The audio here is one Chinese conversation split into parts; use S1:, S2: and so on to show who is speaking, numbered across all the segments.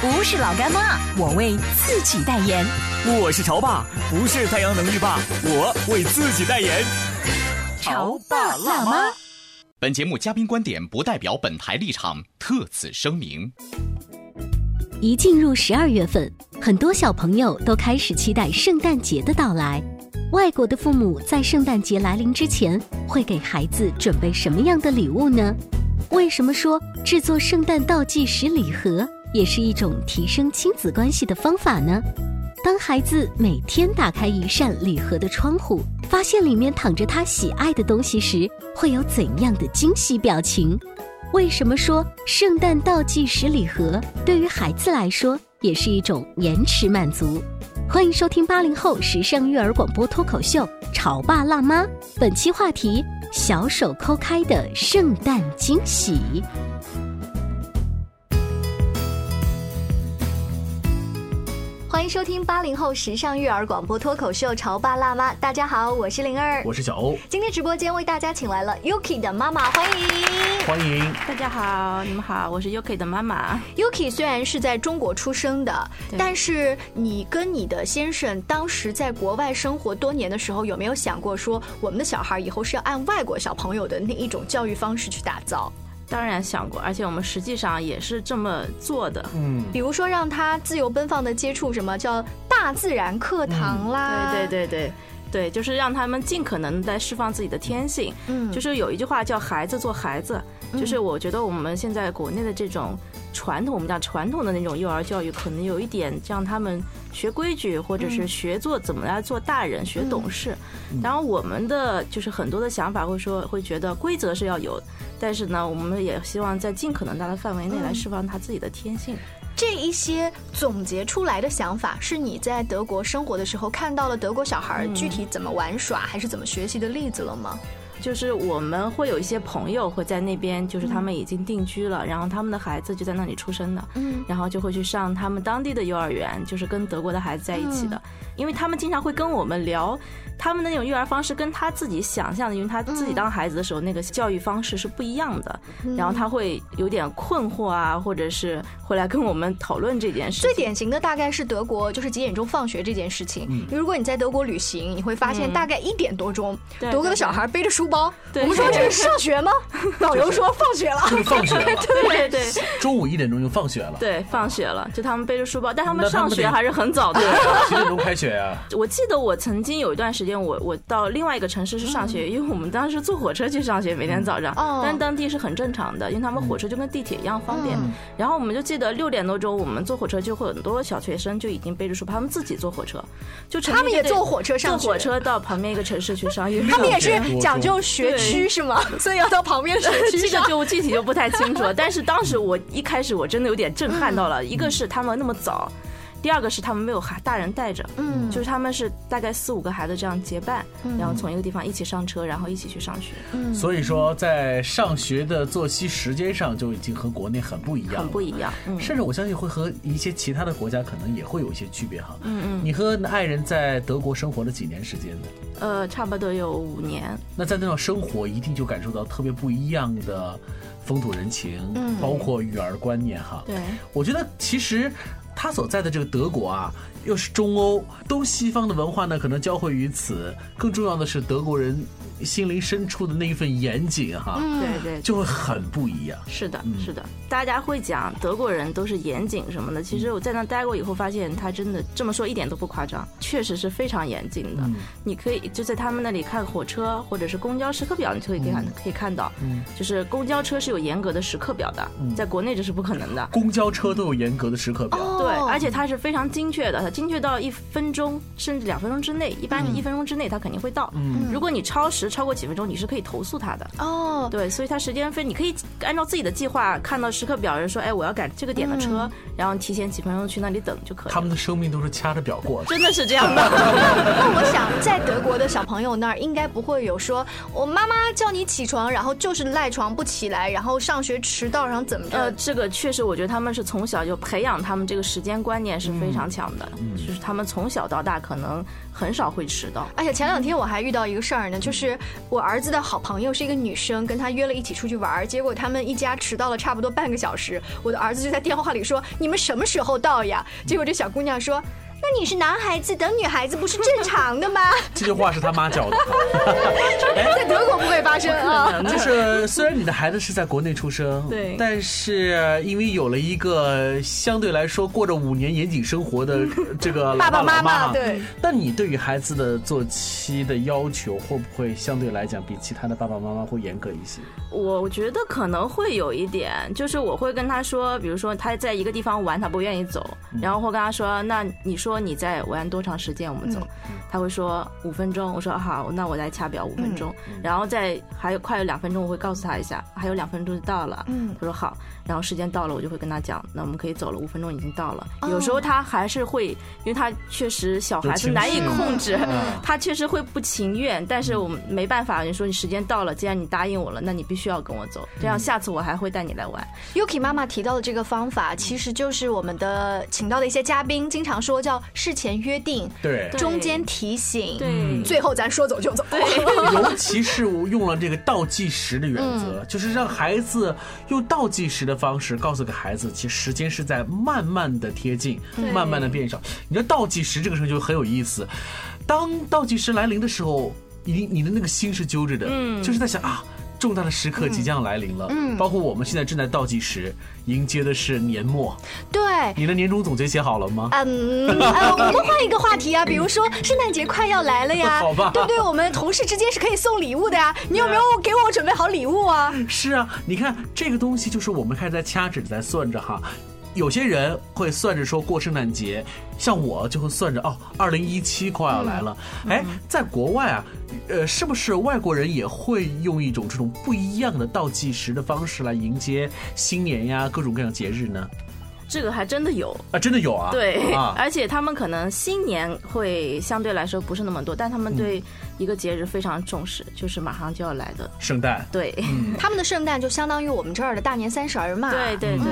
S1: 不是老干妈，我为自己代言。
S2: 我是潮爸，不是太阳能浴霸，我为自己代言。
S1: 潮爸辣妈。
S3: 本节目嘉宾观点不代表本台立场，特此声明。
S1: 一进入十二月份，很多小朋友都开始期待圣诞节的到来。外国的父母在圣诞节来临之前，会给孩子准备什么样的礼物呢？为什么说制作圣诞倒计时礼盒也是一种提升亲子关系的方法呢？当孩子每天打开一扇礼盒的窗户，发现里面躺着他喜爱的东西时，会有怎样的惊喜表情？为什么说圣诞倒计时礼盒对于孩子来说也是一种延迟满足？欢迎收听八零后时尚育儿广播脱口秀《潮爸辣妈》，本期话题：小手抠开的圣诞惊喜。迎收听八零后时尚育儿广播脱口秀《潮爸辣妈》，大家好，我是灵儿，
S4: 我是小欧。
S1: 今天直播间为大家请来了 Yuki 的妈妈，欢迎，
S4: 欢迎
S5: 大家好，你们好，我是 Yuki 的妈妈。
S1: Yuki 虽然是在中国出生的，但是你跟你的先生当时在国外生活多年的时候，有没有想过说，我们的小孩以后是要按外国小朋友的那一种教育方式去打造？
S5: 当然想过，而且我们实际上也是这么做的。
S1: 嗯，比如说让他自由奔放的接触什么叫大自然课堂啦，
S5: 对对对对。对，就是让他们尽可能在释放自己的天性。嗯，就是有一句话叫“孩子做孩子”，就是我觉得我们现在国内的这种传统，我们讲传统的那种幼儿教育，可能有一点让他们学规矩，或者是学做怎么来做大人，学懂事。然后我们的就是很多的想法会说，会觉得规则是要有。但是呢，我们也希望在尽可能大的范围内来释放他自己的天性。
S1: 这一些总结出来的想法，是你在德国生活的时候看到了德国小孩具体怎么玩耍，还是怎么学习的例子了吗？
S5: 就是我们会有一些朋友会在那边，就是他们已经定居了，然后他们的孩子就在那里出生的，嗯，然后就会去上他们当地的幼儿园，就是跟德国的孩子在一起的，因为他们经常会跟我们聊。他们的那种育儿方式跟他自己想象的，因为他自己当孩子的时候那个教育方式是不一样的，然后他会有点困惑啊，或者是会来跟我们讨论这件事。
S1: 最典型的大概是德国，就是几点钟放学这件事情。如果你在德国旅行，你会发现大概一点多钟，德国的小孩背着书包，我们说这是上学吗？导游说放学了，
S4: 放学了，
S5: 对对对，
S4: 中午一点钟就放学了，
S5: 对，放学了，就他们背着书包，但他们上学还是很早的，
S4: 几点钟开学呀？
S5: 我记得我曾经有一段时间。我我到另外一个城市是上学，因为我们当时坐火车去上学，每天早上，但当地是很正常的，因为他们火车就跟地铁一样方便。然后我们就记得六点多钟，我们坐火车就会很多小学生就已经背着书包，他们自己坐火车，就
S1: 他们也坐火车上
S5: 坐火车到旁边一个城市去上学。
S1: 他们也是讲究学 区是吗？所以要到旁边学区
S5: 这个就具体就不太清楚了。但是当时我一开始我真的有点震撼到了，一个是他们那么早。第二个是他们没有孩大人带着，嗯，就是他们是大概四五个孩子这样结伴，然后从一个地方一起上车，然后一起去上学。
S4: 嗯，所以说在上学的作息时间上就已经和国内很不一样，
S5: 很不一样。
S4: 嗯，甚至我相信会和一些其他的国家可能也会有一些区别哈。嗯嗯，你和爱人在德国生活了几年时间呢？
S5: 呃，差不多有五年。
S4: 那在那种生活，一定就感受到特别不一样的风土人情，嗯，包括育儿观念哈。
S5: 对，
S4: 我觉得其实。他所在的这个德国啊，又是中欧，东西方的文化呢，可能交汇于此。更重要的是，德国人心灵深处的那一份严谨哈，
S5: 对对，
S4: 就会很不一样。
S5: 是的，是的，大家会讲德国人都是严谨什么的。其实我在那待过以后，发现他真的这么说一点都不夸张，确实是非常严谨的。你可以就在他们那里看火车或者是公交时刻表，你就可以看可以看到，就是公交车是有严格的时刻表的，在国内这是不可能的。
S4: 公交车都有严格的时刻表，
S5: 对，而且它是非常精确的，它精确到一分钟甚至两分钟之内，一般是一分钟之内它肯定会到。如果你超时超过几分钟，你是可以投诉他的。哦，对，所以它时间分你可以按照自己的计划看到时刻表，人说，哎，我要赶这个点的车，然后提前几分钟去那里等就可以。
S4: 他们的生命都是掐着表过的，
S5: 真的是这样的。
S6: 那我想，在德国的小朋友那儿，应该不会有说我妈妈叫你起床，然后就是赖床不起来，然后上学迟到，然后怎么着？呃，
S5: 这个确实，我觉得他们是从小就培养他们这个时间观念是非常强的，就是他们从小到大可能很少会迟到。
S6: 而且前两天我还遇到一个事儿呢，就是我儿子的好朋友是一个女生，跟他约了一起出去玩，结果他们一家迟到了差不多半个小时。我的儿子就在电话里说：“你们什么时候到呀？”结果这小姑娘说。那你是男孩子等女孩子不是正常的吗？
S4: 这句话是他妈教的。
S6: 在德国不会发生啊。
S4: 就是虽然你的孩子是在国内出生，
S5: 对，
S4: 但是因为有了一个相对来说过着五年严谨生活的 这个
S6: 爸爸
S4: 妈
S6: 妈，对。
S4: 那你对于孩子的作息的要求，会不会相对来讲比其他的爸爸妈妈会严格一些？
S5: 我觉得可能会有一点，就是我会跟他说，比如说他在一个地方玩，他不愿意走，然后会跟他说，那你说。说你在玩多长时间？我们走，他会说五分钟。我说好，那我来掐表五分钟，然后再还有快有两分钟，我会告诉他一下，还有两分钟就到了。嗯他说好，然后时间到了，我就会跟他讲，那我们可以走了，五分钟已经到了。有时候他还是会，因为他确实小孩子难以控制，他确实会不情愿，但是我们没办法。你说你时间到了，既然你答应我了，那你必须要跟我走，这样下次我还会带你来玩。
S6: Yuki 妈妈提到的这个方法，其实就是我们的请到的一些嘉宾经常说叫。事前约定，
S4: 对，
S6: 中间提醒，
S5: 对，
S6: 最后咱说走就走。
S5: 对，
S4: 尤其是用了这个倒计时的原则，就是让孩子用倒计时的方式告诉给孩子，其实时间是在慢慢的贴近，慢慢的变少。你知道倒计时这个事情就很有意思，当倒计时来临的时候，你你的那个心是揪着的，嗯，就是在想啊。重大的时刻即将来临了，嗯，包括我们现在正在倒计时，迎接的是年末。
S6: 对，
S4: 你的年终总结写好了吗？
S6: 嗯，呃，我们换一个话题啊，比如说圣诞节快要来了呀，
S4: 好吧？
S6: 对不对？我们同事之间是可以送礼物的呀，你有没有给我准备好礼物啊？
S4: 是啊，你看这个东西就是我们开始在掐指在算着哈。有些人会算着说过圣诞节，像我就会算着哦，二零一七快要来了。哎，在国外啊，呃，是不是外国人也会用一种这种不一样的倒计时的方式来迎接新年呀，各种各样节日呢？
S5: 这个还真的有
S4: 啊，真的有啊。
S5: 对，而且他们可能新年会相对来说不是那么多，但他们对。一个节日非常重视，就是马上就要来的
S4: 圣诞。
S5: 对，
S6: 他们的圣诞就相当于我们这儿的大年三十儿嘛。
S5: 对对对，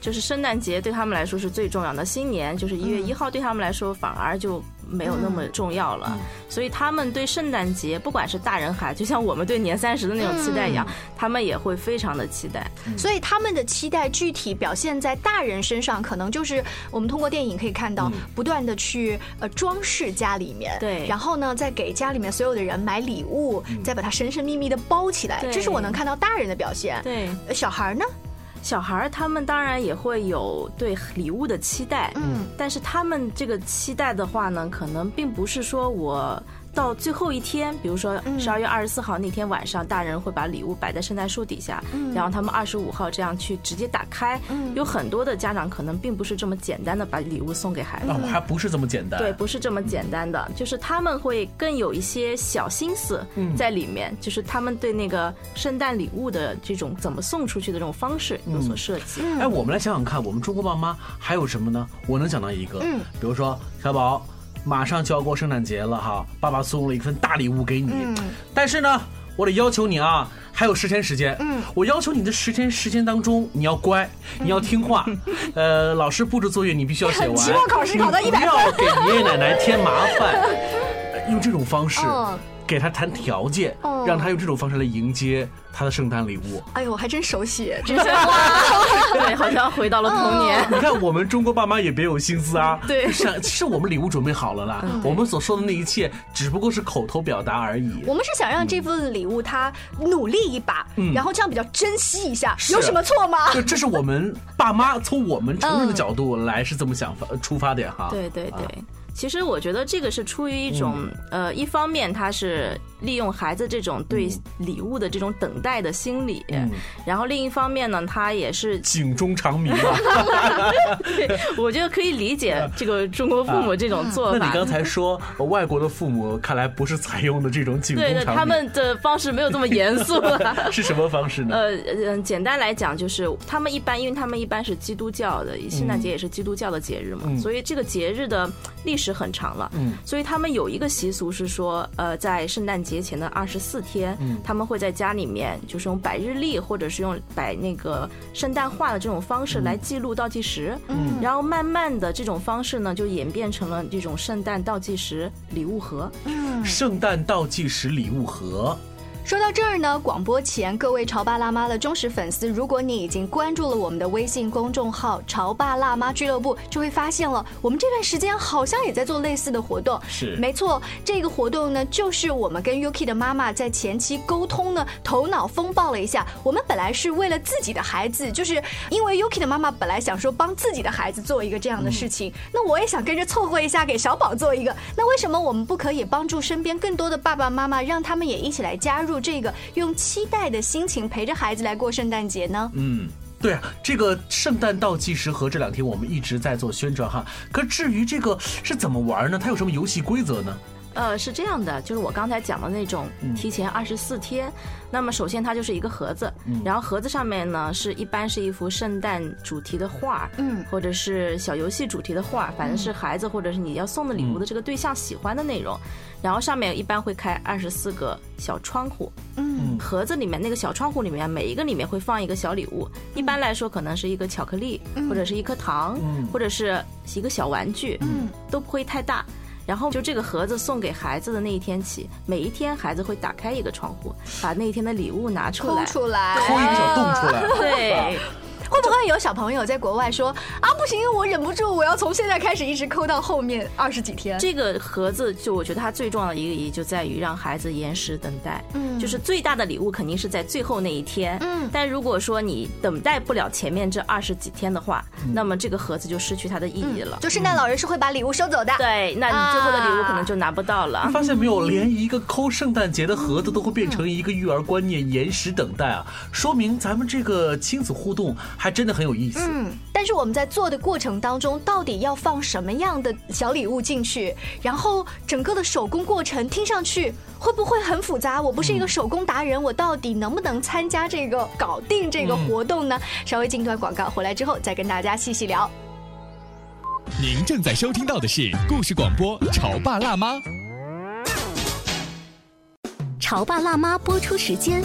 S5: 就是圣诞节对他们来说是最重要的。新年就是一月一号，对他们来说反而就没有那么重要了。所以他们对圣诞节，不管是大人孩子，就像我们对年三十的那种期待一样，他们也会非常的期待。
S6: 所以他们的期待具体表现在大人身上，可能就是我们通过电影可以看到，不断的去呃装饰家里面，
S5: 对，
S6: 然后呢再给家里面所有。的人买礼物，再把它神神秘秘的包起来，这是我能看到大人的表现。
S5: 对，
S6: 小孩呢？
S5: 小孩儿他们当然也会有对礼物的期待，嗯，但是他们这个期待的话呢，可能并不是说我。到最后一天，比如说十二月二十四号那天晚上，大人会把礼物摆在圣诞树底下，然后他们二十五号这样去直接打开。有很多的家长可能并不是这么简单的把礼物送给孩子，
S4: 还不是这么简单。
S5: 对，不是这么简单的，就是他们会更有一些小心思在里面，就是他们对那个圣诞礼物的这种怎么送出去的这种方式有所设计。
S4: 哎，我们来想想看，我们中国爸妈还有什么呢？我能想到一个，比如说小宝。马上就要过圣诞节了哈，爸爸送了一份大礼物给你，但是呢，我得要求你啊，还有十天时间，嗯，我要求你的十天时间当中，你要乖，你要听话，呃，老师布置作业你必须要写完，
S6: 期末考试考到一百
S4: 不要给爷爷奶奶添麻烦，用这种方式。给他谈条件，
S6: 哦
S4: 让他用这种方式来迎接他的圣诞礼物。
S6: 哎呦，我还真熟悉，
S5: 这些话，对，好像回到了童年。
S4: 你看，我们中国爸妈也别有心思啊。
S5: 对
S4: 是是其实我们礼物准备好了啦，
S6: 嗯
S4: 我们所说的那一切只不过是口头表达而已。
S6: 我们是想让这份礼物他努力一把，然后这样比较珍惜一下，有什么错吗？
S4: 就这是我们爸妈从我们成人的
S6: 嗯
S4: 角度来是这么想法出发点哈。
S5: 对对对。其实我觉得这个是出于一种、呃，一方面他是利用孩子这种对礼物的这种等待的心理，然后另一方面呢，他也是
S4: 警钟长鸣啊！
S5: 我觉得可以理解这个中国父母这种做法。
S4: 那你刚才说外国的父母看来不是采用的这种警钟
S5: 对的，
S4: 长鸣，
S5: 他们的方式没有这么严肃了。
S4: 是什么方式呢？
S5: 呃嗯，简单来讲就是他们一般，因为他们一般是基督教的，圣诞节也是基督教的节日嘛，
S4: 嗯
S5: 所以这个节日的历史很长了。
S4: 嗯，
S5: 所以他们有一个习俗是说，呃，在圣诞节前的二十四天，
S4: 嗯
S5: 他们会在家里面就是用摆日历或者是用摆那个圣诞画的这种方式来记录倒计时。嗯，然后慢慢的这种方式呢，就演变成了这种圣诞倒计时礼物盒。
S4: 圣诞倒计时礼物盒。
S6: 说到这儿呢，广播前各位潮爸辣妈的忠实粉丝，如果你已经关注了我们的微信公众号“潮爸辣妈俱乐部”，就会发现了，我们这段时间好像也在做类似的活动。
S4: 是
S6: 没错，这个活动呢，就是我们跟 Yuki 的妈妈在前期沟通呢，头脑风暴了一下。我们本来是为了自己的孩子，就是因为 Yuki 的妈妈本来想说帮自己的孩子做一个这样的事情，那我也想跟着凑合一下，给小宝做一个。那为什么我们不可以帮助身边更多的爸爸妈妈，让他们也一起来加入这个，用期待的心情陪着孩子来过圣诞节呢？
S4: 嗯，对啊，这个圣诞倒计时和这两天我们一直在做宣传哈。可至于这个是怎么玩呢？它有什么游戏规则呢？
S5: 呃，是这样的，就是我刚才讲的那种提前二十四天。那么首先它就是一个盒子，然后盒子上面呢是一般是一幅圣诞主题的画，
S6: 嗯
S5: 或者是小游戏主题的画，反正是孩子或者是你要送的礼物的这个对象喜欢的内容。然后上面一般会开二十四个小窗户，
S6: 嗯。
S5: 盒子里面那个小窗户里面每一个里面会放一个小礼物，一般来说可能是一个巧克力，或者是一颗糖，
S4: 嗯。
S5: 或者是一个小玩具，
S6: 嗯。
S5: 都不会太大。然后就这个盒子送给孩子的那一天起，每一天孩子会打开一个窗户，把那一天的礼物拿出
S6: 抠
S5: 来。
S6: 出来，
S4: 抠一个小洞出来。
S5: 对，
S6: 会不会有小朋友在国外说啊，不行，我忍不住，我要从现在开始一直抠到后面二十几天？
S5: 这个盒子就我觉得它最重要的一个意义就在于让孩子延时等待。
S6: 嗯
S5: 就是最大的礼物肯定是在最后那一天。
S6: 嗯
S5: 但如果说你等待不了前面这二十几天的话，
S6: 嗯
S5: 那么这个盒子就失去它的意义了。
S6: 就圣诞老人是会把礼物收走的。
S5: 对，那你最后的礼物可能就拿不到了。
S4: 发现没有，连一个抠圣诞节的盒子都会变成一个育儿观念延时等待啊，说明咱们这个亲子互动还真的很有意思。
S6: 嗯，但是我们在做的过程当中，到底要放什么样的小礼物进去？然后整个的手工过程听上去会不会很复杂？我不是一个手工达人，我到底能不能参加这个搞定这个活动呢？稍微进段广告，回来之后再跟大家细细聊。
S7: 您正在收听到的是故事广播《潮爸辣妈》。
S1: 《潮爸辣妈》播出时间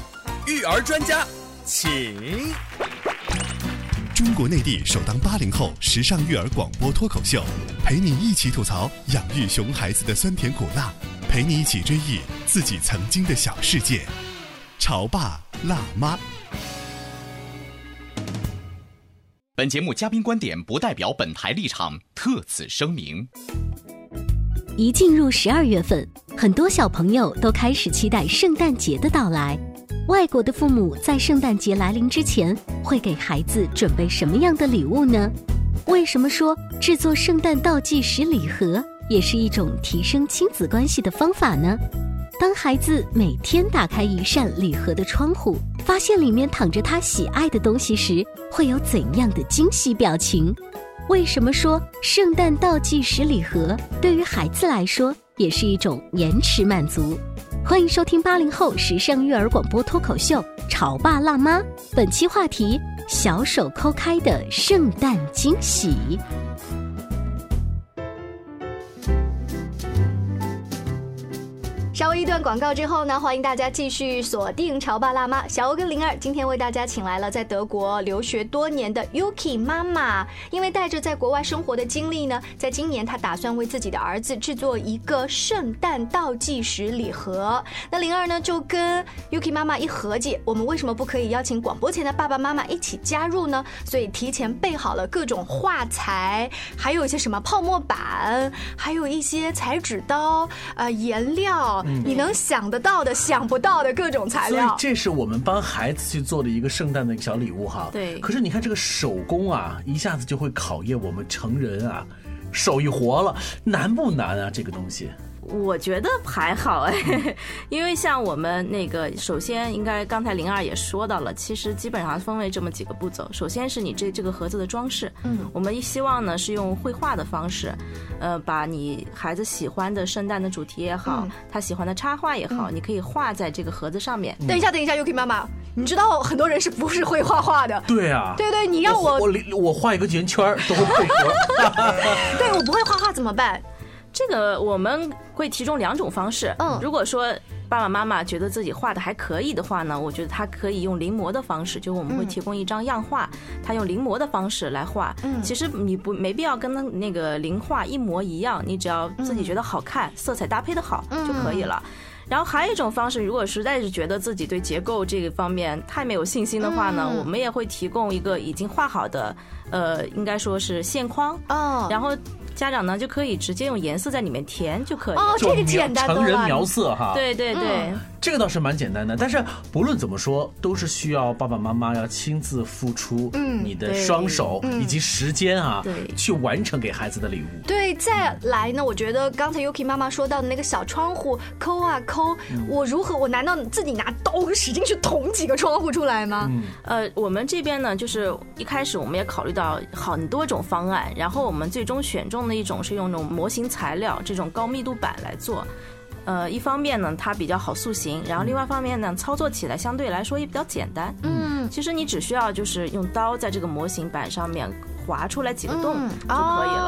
S8: 育儿专家，请。
S7: 中国内地首档八零后时尚育儿广播脱口秀，陪你一起吐槽养育熊孩子的酸甜苦辣，陪你一起追忆自己曾经的小世界。潮爸辣妈。
S3: 本节目嘉宾观点不代表本台立场，特此声明。
S1: 一进入十二月份，很多小朋友都开始期待圣诞节的到来。外国的父母在圣诞节来临之前，会给孩子准备什么样的礼物呢？为什么说制作圣诞倒计时礼盒也是一种提升亲子关系的方法呢？当孩子每天打开一扇礼盒的窗户，发现里面躺着他喜爱的东西时，会有怎样的惊喜表情？为什么说圣诞倒计时礼盒对于孩子来说也是一种延迟满足？欢迎收听八零后时尚育儿广播脱口秀《潮爸辣妈》，本期话题：小手抠开的圣诞惊喜。
S6: 一段广告之后呢，欢迎大家继续锁定《潮爸辣妈》。小欧跟灵儿今天为大家请来了在德国留学多年的 Yuki 妈妈。因为带着在国外生活的经历呢，在今年她打算为自己的儿子制作一个圣诞倒计时礼盒。那灵儿呢就跟 Yuki 妈妈一合计，我们为什么不可以邀请广播前的爸爸妈妈一起加入呢？所以提前备好了各种画材，还有一些什么泡沫板，还有一些裁纸刀，呃，颜料。你能想得到的、想不到的各种材
S4: 所以
S6: 料。
S4: 这是我们帮孩子去做的一个圣诞的一个小礼物哈。
S5: 对
S4: 可是你看这个手工啊，一下子就会考验我们成人啊，手艺活了，难不难啊？这个东西。
S5: 我觉得还好哎，因为像我们那个，首先应该刚才灵儿也说到了，其实基本上分为这么几个步骤。首先是你这这个盒子的装饰，嗯，我们希望呢是用绘画的方式，呃，把你孩子喜欢的圣诞的主题也好，他喜欢的插画也好，你可以画在这个盒子上面。
S6: 等一下，等一下，Yuki 妈妈，你知道很多人是不是会画画的？
S4: 对啊。
S6: 对对，你让我
S4: 我我我画一个圆圈儿都会配合。
S6: 对我不会画画怎么办？
S5: 这个我们会提供两种方式。
S6: 嗯
S5: 如果说爸爸妈妈觉得自己画的还可以的话呢，我觉得他可以用临摹的方式，就我们会提供一张样画，他用临摹的方式来画。
S6: 嗯
S5: 其实你不没必要跟他那个临画一模一样，你只要自己觉得好看，色彩搭配的好就可以了。然后还有一种方式，如果实在是觉得自己对结构这个方面太没有信心的话呢，
S6: 嗯
S5: 我们也会提供一个已经画好的，呃，应该说是线框，
S6: 哦
S5: 然后家长呢就可以直接用颜色在里面填就可以。
S6: 哦，这个简单多了。
S4: 成人描色哈。。
S5: 对对对，
S4: 这个倒是蛮简单的，但是不论怎么说，都是需要爸爸妈妈要亲自付出，
S6: 嗯
S4: 你的双手以及时间啊，
S5: 对
S4: 去完成给孩子的礼物。
S6: 对，再来呢？我觉得刚才 Yuki 妈妈说到的那个小窗户抠啊抠，我如何？我难道自己拿刀使劲去捅几个窗户出来吗？
S5: 呃，我们这边呢，就是一开始我们也考虑到很多种方案，然后我们最终选中的一种是用那种模型材料，这种高密度板来做。呃，一方面呢，它比较好塑形，然后另外一方面呢，操作起来相对来说也比较简单。
S6: 嗯，
S5: 其实你只需要就是用刀在这个模型板上面划出来几个洞
S6: 嗯
S5: 就可以了。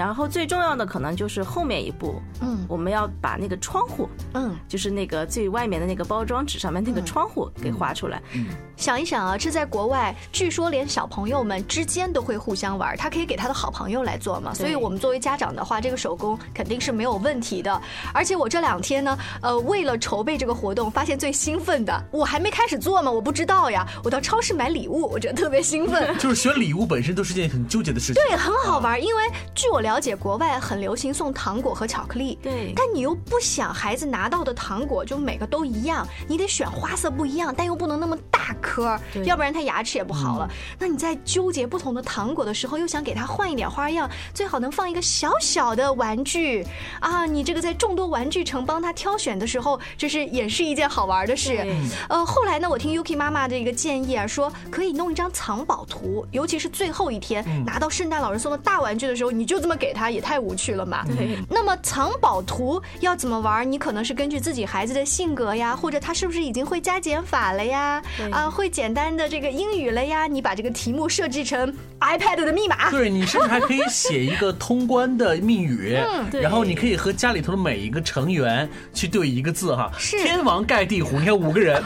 S5: 然后最重要的可能就是后面一步，
S6: 嗯
S5: 我们要把那个窗户，
S6: 嗯，
S5: 就是那个最外面的那个包装纸上面那个窗户给画出来。
S6: 嗯想一想啊，这在国外，据说连小朋友们之间都会互相玩，他可以给他的好朋友来做嘛。所以我们作为家长的话，这个手工肯定是没有问题的。而且我这两天呢，呃，为了筹备这个活动，发现最兴奋的，我还没开始做嘛，我不知道呀。我到超市买礼物，我觉得特别兴奋。
S4: 就是选礼物本身都是件很纠结的事情。
S6: 对，很好玩，因为据我了解，国外很流行送糖果和巧克力。
S5: 对
S6: 但你又不想孩子拿到的糖果就每个都一样，你得选花色不一样，但又不能那么大颗
S5: 对，
S6: 要不然他牙齿也不好了。那你在纠结不同的糖果的时候，又想给他换一点花样，最好能放一个小小的玩具啊！你这个在众多玩具城帮他挑选的时候，这是也是一件好玩的事
S5: 对。
S6: 呃，后来呢，我听 Yuki 妈妈这个建议啊，说可以弄一张藏宝图，尤其是最后一天、拿到圣诞老人送的大玩具的时候，你就这么给他，也太无趣了嘛。
S5: 对
S6: 那么藏宝图要怎么玩？你可能是根据自己孩子的性格呀，或者他是不是已经会加减法了呀？
S5: 对
S6: 啊，会简单的这个英语了呀？你把这个题目设置成 iPad 的密码。
S4: 对你甚至还可以写一个通关的密语，
S5: 对
S4: 然后你可以和家里头的每一个成员去对一个字哈，
S6: 是
S4: 天王盖地虎，你看五个人，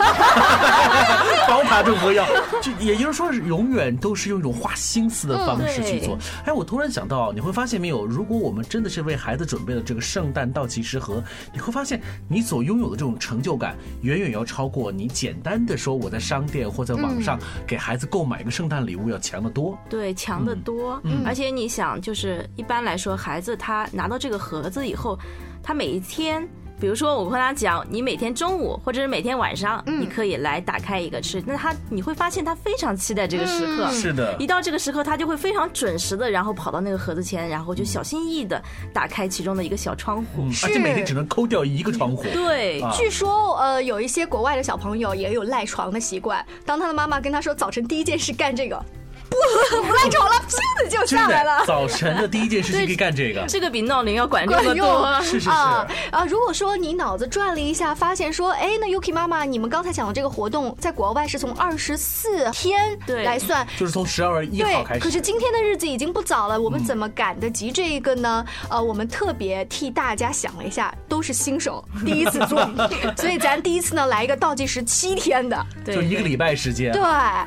S4: 宝塔镇河妖，就也就是说是永远都是用一种花心思的方式去做。哎，我突然想到，你会发现没有，如果我们真的是为孩子准备了这个圣诞倒计时盒，你会发现你所拥有的这种成就感，远远要超过你简单的说我在商店或在网上给孩子购买一个圣诞礼物要强得多。
S5: 对，强得多。而且你想，就是一般来说，孩子他拿到这个盒子以后，他每一天。比如说，我和他讲，你每天中午或者是每天晚上，你可以来打开一个吃。那他你会发现他非常期待这个时刻，
S4: 是的
S5: 一到这个时刻，他就会非常准时的，然后跑到那个盒子前，然后就小心翼翼的打开其中的一个小窗户。
S4: 嗯，而且每天只能抠掉一个窗户。
S5: 对，
S4: 啊
S6: 据说，呃，有一些国外的小朋友也有赖床的习惯。当他的妈妈跟他说早晨第一件事干这个，不赖床了，咻的就
S4: 真
S6: 下来了
S4: 的，。早晨的第一件事情可以干这个。
S5: 这个比闹铃要管用的
S6: 管用
S5: 多。
S4: 是是是，
S6: 啊啊！如果说你脑子转了一下，发现说，哎，那 Yuki 妈妈，你们刚才讲的这个活动，在国外是从二十四天
S5: 对
S6: 来算。
S4: 就是从十二月一号开，始。
S6: 可是今天的日子已经不早了，我们怎么赶得及这个呢？呃，我们特别替大家想了一下，都是新手，第一次做，所以咱第一次呢来一个倒计时七天的，
S5: 对
S4: 就一个礼拜时间，
S6: 对，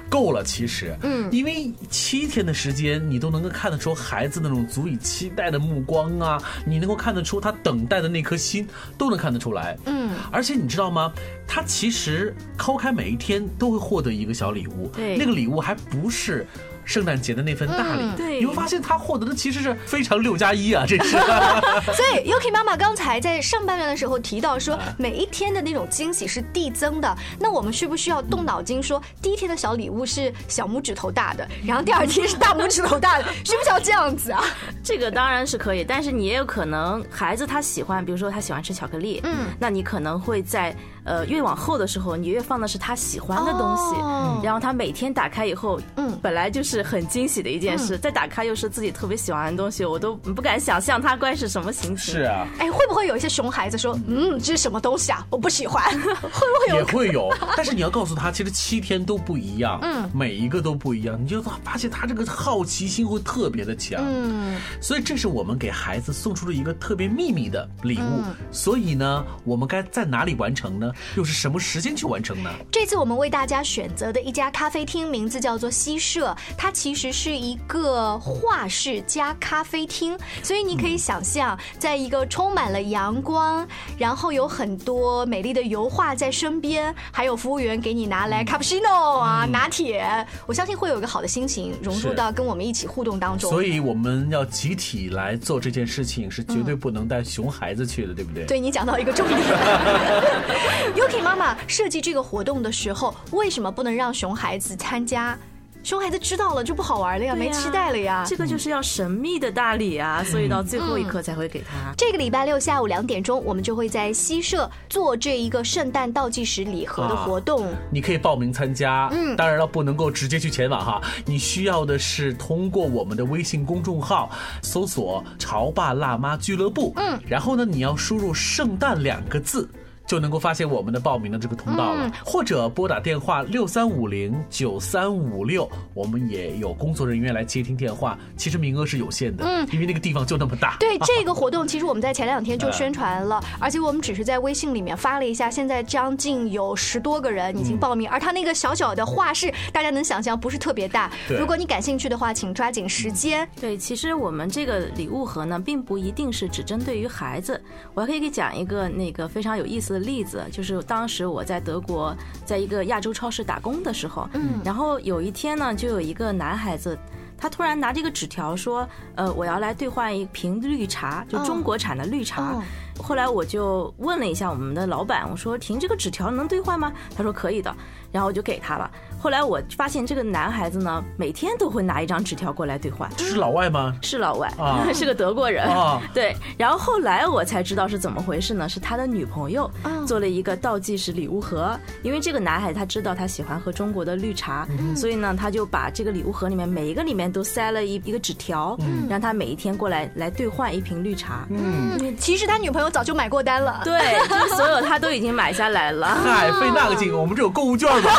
S4: 够了。其实，
S6: 嗯
S4: 因为七天的时间，你都能够看得出孩子那种足以期待的目光啊，你能够看得出他等待的那颗心，都能看得出来。
S6: 嗯，
S4: 而且你知道吗？他其实抛开每一天都会获得一个小礼物，
S5: 对
S4: 那个礼物还不是。圣诞节的那份大礼，
S6: 嗯
S5: 对
S4: 你会发现他获得的其实是非常六加一啊，这是。
S6: 所以 Yuki 妈妈刚才在上半段的时候提到说，每一天的那种惊喜是递增的。那我们需不需要动脑筋说，第一天的小礼物是小拇指头大的，然后第二天是大拇指头大的，需不需要这样子啊？
S5: 这个当然是可以，但是你也有可能孩子他喜欢，比如说他喜欢吃巧克力，
S6: 嗯，
S5: 那你可能会在呃越往后的时候，你越放的是他喜欢的东西，
S6: 哦
S5: 然后他每天打开以后，
S6: 嗯
S5: 本来就是很惊喜的一件事，再打开又是自己特别喜欢的东西，我都不敢想象他该是什么心情。
S4: 是啊，
S6: 哎，会不会有一些熊孩子说，嗯，这是什么东西啊？我不喜欢，会不会有？
S4: 也会有，但是你要告诉他，其实七天都不一样，嗯，每一个都不一样，你就发现他这个好奇心会特别的强，
S6: 嗯，
S4: 所以这是我们给孩子送出了一个特别秘密的礼物。所以呢，我们该在哪里完成呢？又是什么时间去完成呢？
S6: 这次我们为大家选择的一家咖啡厅名字叫做西舍，它其实是一个画室加咖啡厅，所以你可以想象，在一个充满了阳光，然后有很多美丽的油画在身边，还有服务员给你拿来 cappuccino 啊、拿铁，我相信会有一个好的心情融入到跟我们一起互动当中。
S4: 所以我们要集体来做这件事情，是绝对不能带熊孩子去的，对不对？
S6: 对你讲到一个重点 ，Yuki 妈妈设计这个活动的时候，为什么不能让熊孩子参加？熊孩子知道了就不好玩了呀，没期待了呀。
S5: 这个就是要神秘的大礼啊，所以到最后一刻才会给他。
S6: 这个礼拜六下午两点钟，我们就会在西社做这一个圣诞倒计时礼盒的活动。
S4: 你可以报名参加，嗯，当然了，不能够直接去前往哈，你需要的是通过我们的微信公众号搜索“潮爸辣妈俱乐部”，嗯，然后呢，你要输入“圣诞”两个字。就能够发现我们的报名的这个通道了，或者拨打电话六三五零九三五六，我们也有工作人员来接听电话。其实名额是有限的，嗯，因为那个地方就那么大。
S6: 对这个活动，其实我们在前两天就宣传了，而且我们只是在微信里面发了一下，现在将近有十多个人已经报名，而他那个小小的画室，大家能想象不是特别大。
S4: 对
S6: 如果你感兴趣的话，请抓紧时间。
S5: 对，其实我们这个礼物盒呢，并不一定是只针对于孩子。我还可以给讲一个那个非常有意思的例子，就是当时我在德国，在一个亚洲超市打工的时候，嗯，然后有一天呢，就有一个男孩子。他突然拿这个纸条说：“呃，我要来兑换一瓶绿茶，就中国产的绿茶。
S6: 哦
S5: 后来我就问了一下我们的老板，我说：“停，这个纸条能兑换吗？”他说：“可以的。”然后我就给他了。后来我发现这个男孩子呢，每天都会拿一张纸条过来兑换。
S4: 这是老外吗？
S5: 是老外，
S4: 啊
S5: 是个德国人。
S4: 啊
S5: 对，然后后来我才知道是怎么回事呢？是他的女朋友
S6: 啊
S5: 做了一个倒计时礼物盒，因为这个男孩他知道他喜欢喝中国的绿茶，所以呢，他就把这个礼物盒里面每一个里面都塞了一一个纸条，让他每一天过来来兑换一瓶绿茶。
S6: 嗯，其实他女朋友早就买过单了。
S5: 对，就是所有他都已经买下来了。
S4: 嗨，费那个劲，我们这有购物券吗？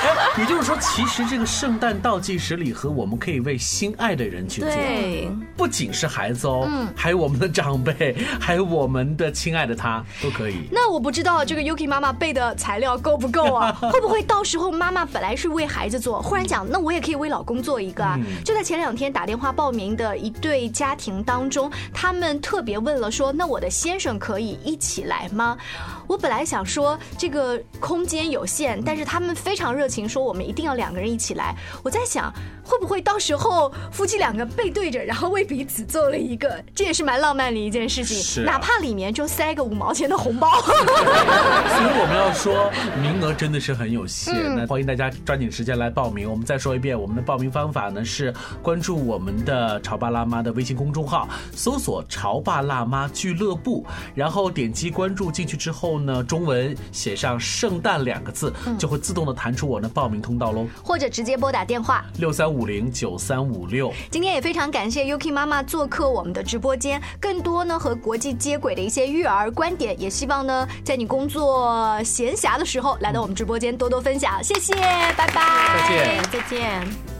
S4: 哎，也就是说，其实这个圣诞倒计时礼盒，我们可以为心爱的人去做，不仅是孩子哦，还有我们的长辈，还有我们的亲爱的他，都可以。
S6: 那我不知道这个 Yuki 妈妈备的材料够不够啊？会不会到时候妈妈本来是为孩子做，忽然讲那我也可以为老公做一个啊？就在前两天打电话报名的一对家庭当中，他们特别问了说，那我的先生可以一起来吗？我本来想说这个空间有限，但是他们非常热情，说我们一定要两个人一起来。我在想，会不会到时候夫妻两个背对着，然后为彼此做了一个，这也是蛮浪漫的一件事情，
S4: 是啊
S6: 哪怕里面就塞个五毛钱的红包。
S4: 所以我们要说，名额真的是很有限。那欢迎大家抓紧时间来报名。我们再说一遍，我们的报名方法呢是关注我们的潮爸辣妈的微信公众号，搜索“潮爸辣妈俱乐部”，然后点击关注进去之后呢中文写上“圣诞”两个字，就会自动的弹出我的报名通道喽。
S6: 或者直接拨打电话
S4: 六三五零九三五六。
S6: 今天也非常感谢 Yuki 妈妈做客我们的直播间，更多呢和国际接轨的一些育儿观点，也希望呢在你工作闲暇的时候来到我们直播间多多分享。谢谢，拜拜，
S4: 再见，
S5: 再见。